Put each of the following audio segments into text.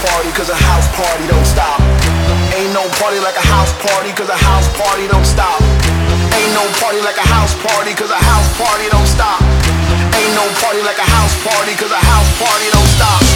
party, cause a house party don't stop. Ain't no party like a house party, cause a house party don't stop. Ain't no party like a house party, cause a house party don't stop. Ain't no party like a house party, cause a house party don't stop.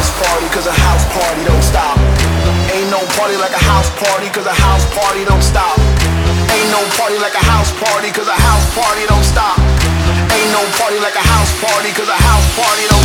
House party, cause a house party don't stop. Ain't no party like a house party, cause a house party don't stop. Ain't no party like a house party, cause a house party don't stop. Ain't no party like a house party, cause a house party don't stop.